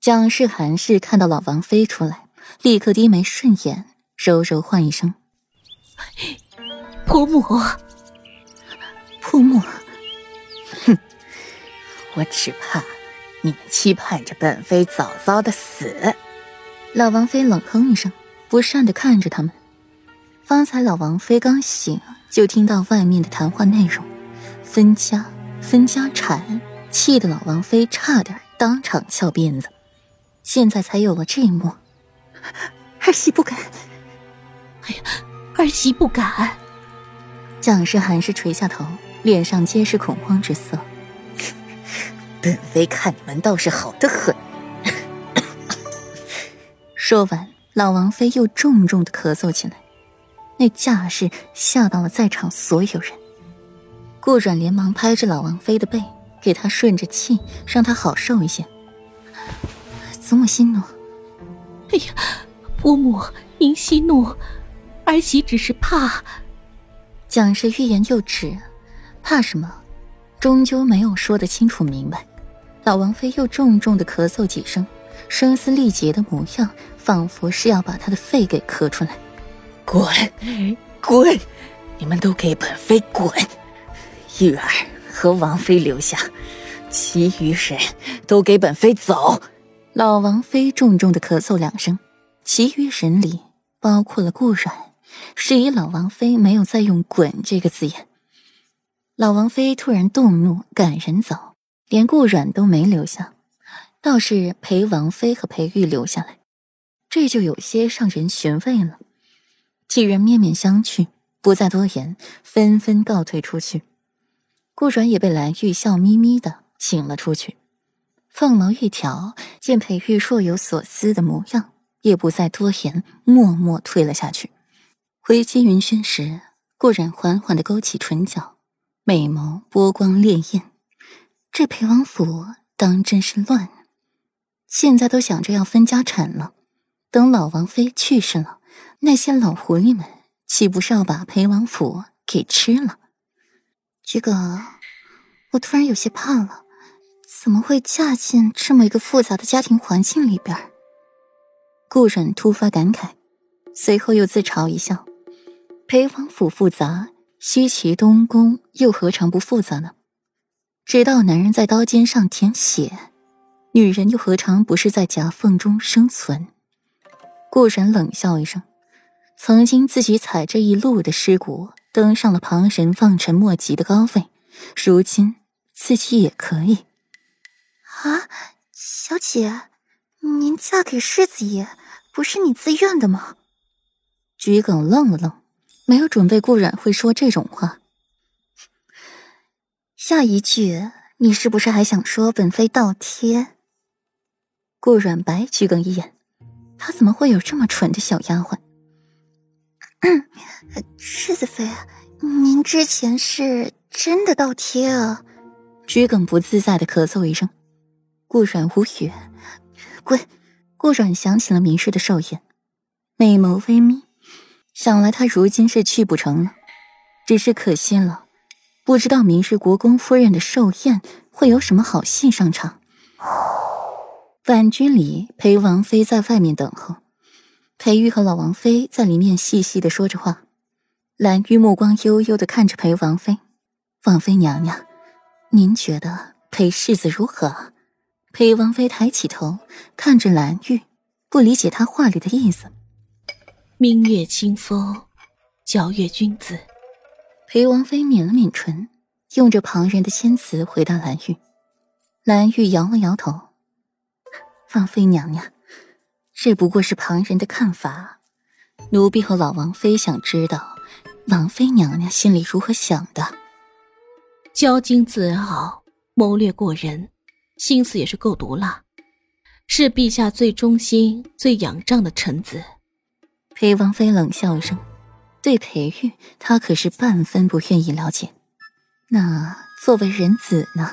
蒋氏、韩氏看到老王妃出来，立刻低眉顺眼，柔柔唤一声：“婆母，婆母。”哼，我只怕你们期盼着本妃早早的死。老王妃冷哼一声，不善的看着他们。方才老王妃刚醒，就听到外面的谈话内容，分家、分家产，气得老王妃差点当场翘辫子。现在才有了这一幕，儿媳不敢。哎呀，儿媳不敢。蒋氏、韩氏垂下头，脸上皆是恐慌之色。本妃看你们倒是好的很。说完，老王妃又重重的咳嗽起来。那架势吓到了在场所有人，顾阮连忙拍着老王妃的背，给她顺着气，让她好受一些。祖母息怒。哎呀，伯母您息怒，儿媳只是怕。蒋氏欲言又止，怕什么？终究没有说得清楚明白。老王妃又重重的咳嗽几声，声嘶力竭的模样，仿佛是要把她的肺给咳出来。滚，滚！你们都给本妃滚！玉儿和王妃留下，其余人都给本妃走。老王妃重重的咳嗽两声，其余人里包括了顾阮，示意老王妃没有再用“滚”这个字眼。老王妃突然动怒，赶人走，连顾阮都没留下，倒是裴王妃和裴玉留下来，这就有些让人寻味了。几人面面相觑，不再多言，纷纷告退出去。顾阮也被蓝玉笑眯眯的请了出去。凤眸一挑，见裴玉若有所思的模样，也不再多言，默默退了下去。回接云轩时，顾阮缓缓的勾起唇角，美眸波光潋滟。这裴王府当真是乱，现在都想着要分家产了，等老王妃去世了。那些老狐狸们岂不是要把裴王府给吃了？这个，我突然有些怕了。怎么会嫁进这么一个复杂的家庭环境里边？顾忍突发感慨，随后又自嘲一笑：“裴王府复杂，西岐东宫又何尝不复杂呢？直到男人在刀尖上舔血，女人又何尝不是在夹缝中生存？”顾忍冷笑一声。曾经自己踩着一路的尸骨，登上了旁人望尘莫及的高位，如今自己也可以。啊，小姐，您嫁给世子爷，不是你自愿的吗？桔梗愣了愣，没有准备顾染会说这种话。下一句，你是不是还想说本妃倒贴？顾染白桔梗一眼，他怎么会有这么蠢的小丫鬟？嗯，世子妃，您之前是真的倒贴啊？桔梗不自在的咳嗽一声，顾阮无语，滚！顾阮想起了明氏的寿宴，美眸微眯，想来他如今是去不成了。只是可惜了，不知道明日国公夫人的寿宴会有什么好戏上场。晚君里，陪王妃在外面等候。裴玉和老王妃在里面细细的说着话，蓝玉目光悠悠的看着裴王妃。王妃娘娘，您觉得裴世子如何？裴王妃抬起头看着蓝玉，不理解他话里的意思。明月清风，皎月君子。裴王妃抿了抿唇，用着旁人的谦辞回答蓝玉。蓝玉摇了摇头。王妃娘娘。这不过是旁人的看法，奴婢和老王妃想知道，王妃娘娘心里如何想的。骄矜自傲，谋略过人，心思也是够毒辣，是陛下最忠心、最仰仗的臣子。裴王妃冷笑一声，对裴玉，她可是半分不愿意了解。那作为人子呢？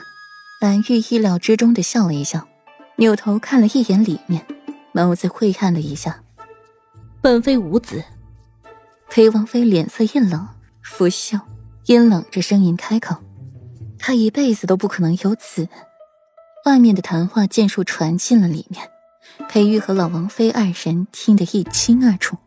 蓝玉意料之中的笑了一笑，扭头看了一眼里面。眸子晦暗了一下，本妃无子。裴王妃脸色一冷，拂袖，阴冷着声音开口：“她一辈子都不可能有子。”外面的谈话尽数传进了里面。裴玉和老王妃二人听得一清二楚。